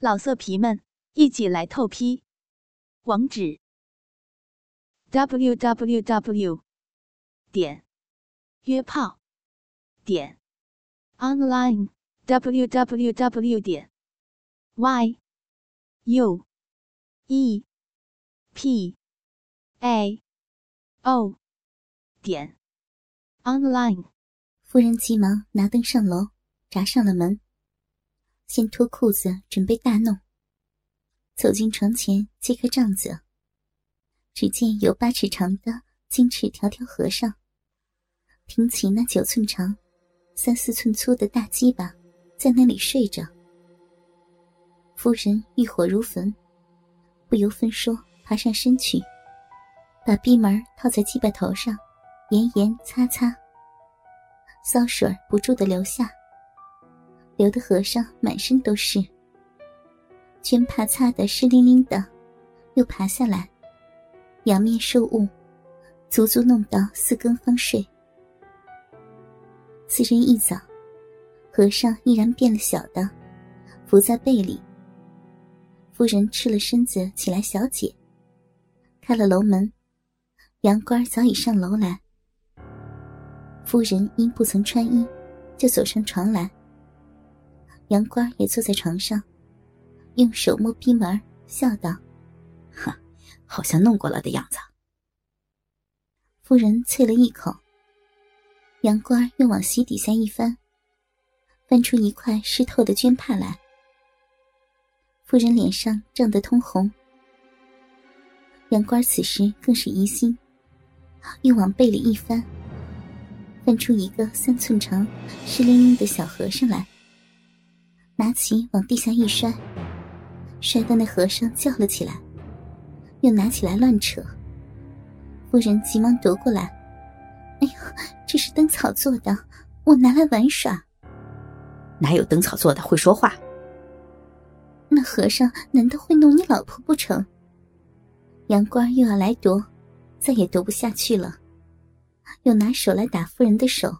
老色皮们，一起来透批！网址：w w w 点约炮点 online w w w 点 y u e p a o 点 online。夫人急忙拿灯上楼，闸上了门。先脱裤子，准备大弄。走进床前，揭开帐子，只见有八尺长的金翅条条和尚，挺起那九寸长、三四寸粗的大鸡巴，在那里睡着。夫人欲火如焚，不由分说，爬上身去，把闭门套在鸡巴头上，严严擦擦，骚水不住的流下。流的和尚满身都是，全爬擦的湿淋淋的，又爬下来，仰面受雾，足足弄到四更方睡。次日一早，和尚依然变了小的，伏在被里。夫人赤了身子起来，小姐开了楼门，杨官早已上楼来。夫人因不曾穿衣，就走上床来。杨官也坐在床上，用手摸逼门，笑道：“哈，好像弄过了的样子。”夫人啐了一口。杨官又往席底下一翻，翻出一块湿透的绢帕来。夫人脸上涨得通红。杨官此时更是疑心，又往被里一翻，翻出一个三寸长、湿淋淋的小和尚来。拿起往地下一摔，摔得那和尚叫了起来，又拿起来乱扯。夫人急忙夺过来：“哎呦，这是灯草做的，我拿来玩耍。”哪有灯草做的会说话？那和尚难道会弄你老婆不成？杨官又要来夺，再也夺不下去了，又拿手来打夫人的手，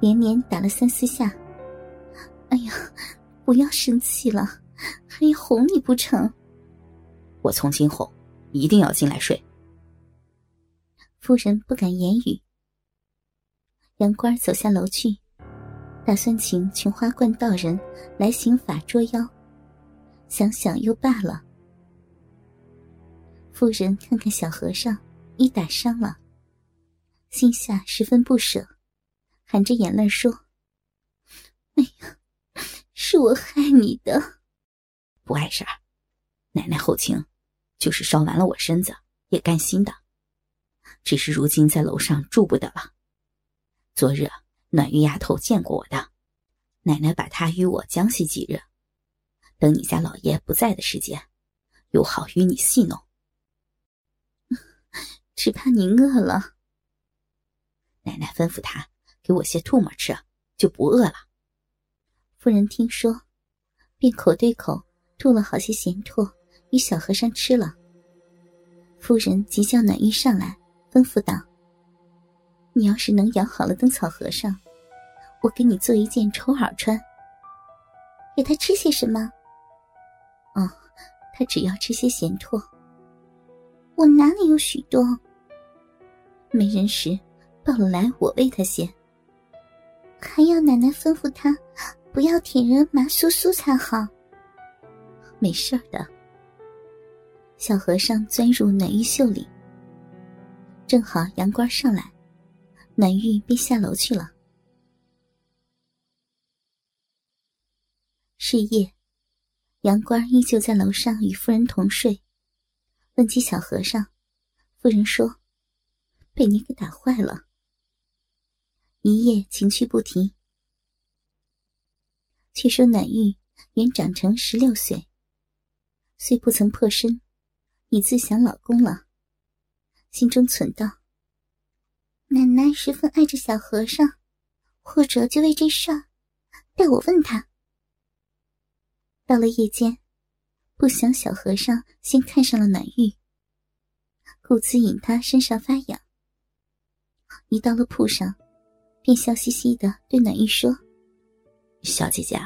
连连打了三四下。哎呀！不要生气了，还要哄你不成？我从今后一定要进来睡。夫人不敢言语。杨官走下楼去，打算请琼花观道人来行法捉妖。想想又罢了。夫人看看小和尚已打伤了，心下十分不舍，含着眼泪说：“哎呀！”是我害你的，不碍事儿。奶奶后情，就是烧完了我身子也甘心的。只是如今在楼上住不得了。昨日暖玉丫头见过我的，奶奶把她与我将息几日，等你家老爷不在的时间，又好与你戏弄。只怕你饿了。奶奶吩咐他给我些唾沫吃，就不饿了。夫人听说，便口对口吐了好些咸唾与小和尚吃了。夫人急叫暖玉上来，吩咐道：“你要是能养好了灯草和尚，我给你做一件绸袄穿。给他吃些什么？哦，他只要吃些咸唾。我哪里有许多？没人时，抱了来我喂他些。还要奶奶吩咐他。”不要舔人麻酥酥才好。没事的。小和尚钻入暖玉袖里，正好阳光上来，暖玉便下楼去了。是夜，阳光依旧在楼上与夫人同睡。问起小和尚，夫人说：“被你给打坏了。”一夜情趣不停。却说暖玉原长成十六岁，虽不曾破身，已自想老公了。心中忖道：“奶奶十分爱着小和尚，或者就为这事儿，待我问他。”到了夜间，不想小和尚先看上了暖玉，故此引他身上发痒。一到了铺上，便笑嘻嘻的对暖玉说。小姐姐，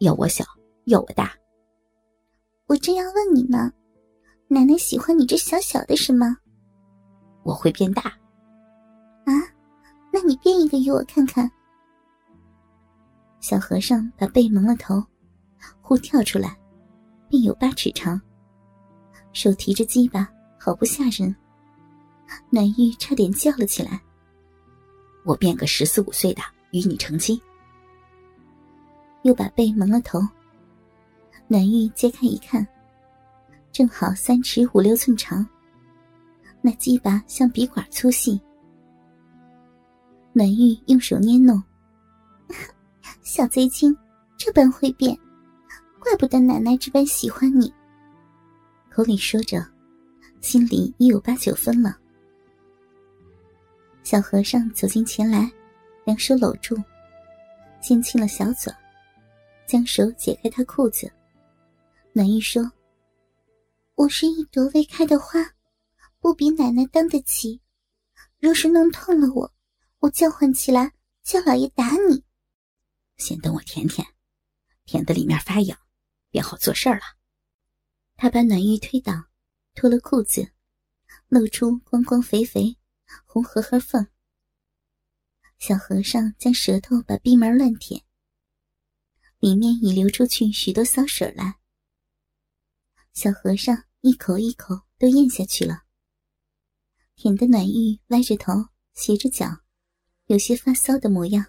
要我小，要我大，我正要问你呢，奶奶喜欢你这小小的是吗？我会变大。啊，那你变一个与我看看。小和尚把背蒙了头，忽跳出来，便有八尺长，手提着鸡巴，好不吓人。暖玉差点叫了起来。我变个十四五岁的与你成亲。又把背蒙了头。暖玉揭开一看，正好三尺五六寸长，那鸡巴像笔管粗细。暖玉用手捏弄，小贼精，这般会变，怪不得奶奶这般喜欢你。口里说着，心里已有八九分了。小和尚走近前来，两手搂住，先亲了小嘴，将手解开他裤子。暖玉说：“我是一朵未开的花，不比奶奶当得起。若是弄痛了我，我叫唤起来，叫老爷打你。先等我舔舔，舔的里面发痒，便好做事了。”他把暖玉推倒，脱了裤子，露出光光肥肥。红盒盒缝，小和尚将舌头把闭门乱舔，里面已流出去许多骚水来。小和尚一口一口都咽下去了，舔的暖玉歪着头，斜着脚，有些发骚的模样。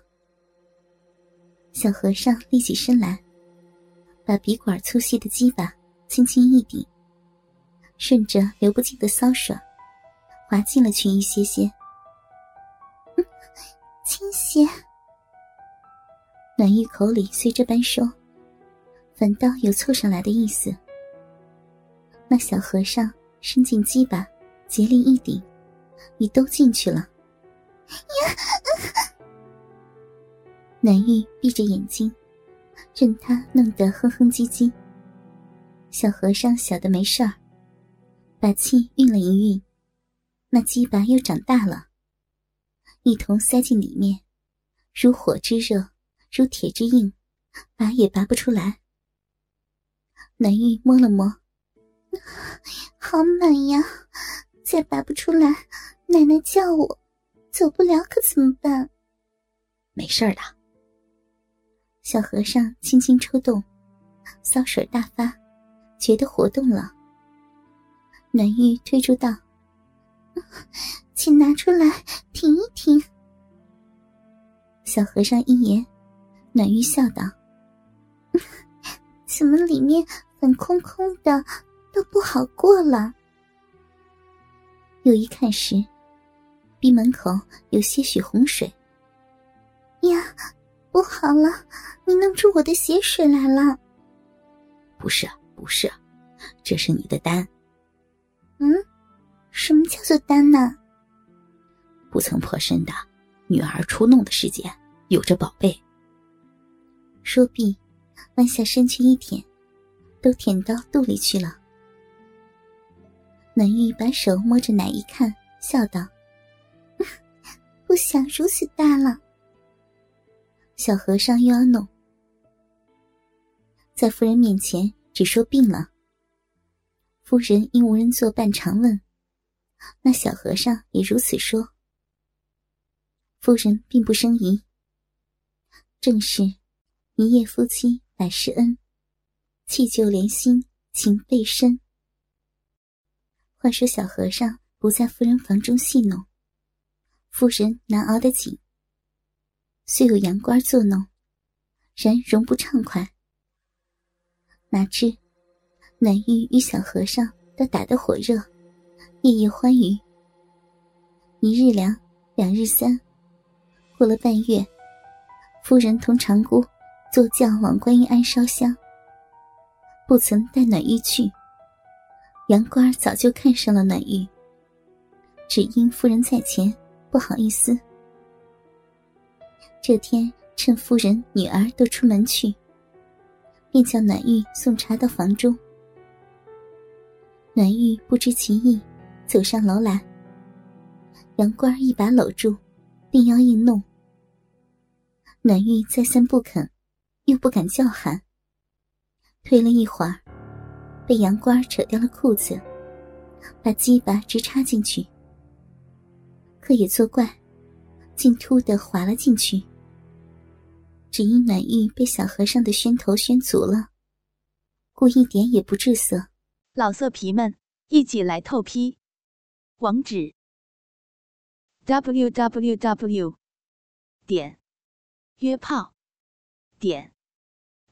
小和尚立起身来，把鼻管粗细的鸡巴轻轻一顶，顺着流不尽的骚水。滑进了去一 些些，清些。暖玉口里虽这般说，反倒有凑上来的意思。那小和尚伸进鸡巴，竭力一顶，已都进去了。呀暖玉闭着眼睛，任他弄得哼哼唧唧。小和尚晓得没事儿，把气运了一运。那鸡巴又长大了，一同塞进里面，如火之热，如铁之硬，拔也拔不出来。南玉摸了摸，好满呀！再拔不出来，奶奶叫我走不了，可怎么办？没事的。小和尚轻轻抽动，骚水大发，觉得活动了。南玉推出道。请拿出来停一停。小和尚一言，暖玉笑道：“怎么里面粉空空的，都不好过了？”又一看时，闭门口有些许洪水。呀，不好了！你弄出我的血水来了。不是，不是，这是你的丹。嗯。什么叫做丹呢？不曾破身的女儿出弄的世界，有着宝贝。说毕，弯下身去一舔，都舔到肚里去了。暖玉把手摸着奶一看，笑道：“ 不想如此大了。”小和尚又要弄，在夫人面前只说病了。夫人因无人作伴，常问。那小和尚也如此说。夫人并不生疑。正是一夜夫妻百事恩，弃旧连心情倍深。话说小和尚不在夫人房中戏弄，夫人难熬得紧。虽有洋官作弄，然容不畅快。哪知暖玉与小和尚都打得火热。夜夜欢愉，一日两，两日三，过了半月，夫人同长姑坐轿往观音庵烧香，不曾带暖玉去。杨官早就看上了暖玉，只因夫人在前，不好意思。这天趁夫人、女儿都出门去，便叫暖玉送茶到房中。暖玉不知其意。走上楼来，杨官一把搂住，定要硬弄。暖玉再三不肯，又不敢叫喊。推了一会儿，被杨官扯掉了裤子，把鸡巴直插进去。可也作怪，竟突的滑了进去。只因暖玉被小和尚的宣头宣足了，故一点也不滞涩。老色皮们，一起来透批！网址：w w w 点约炮点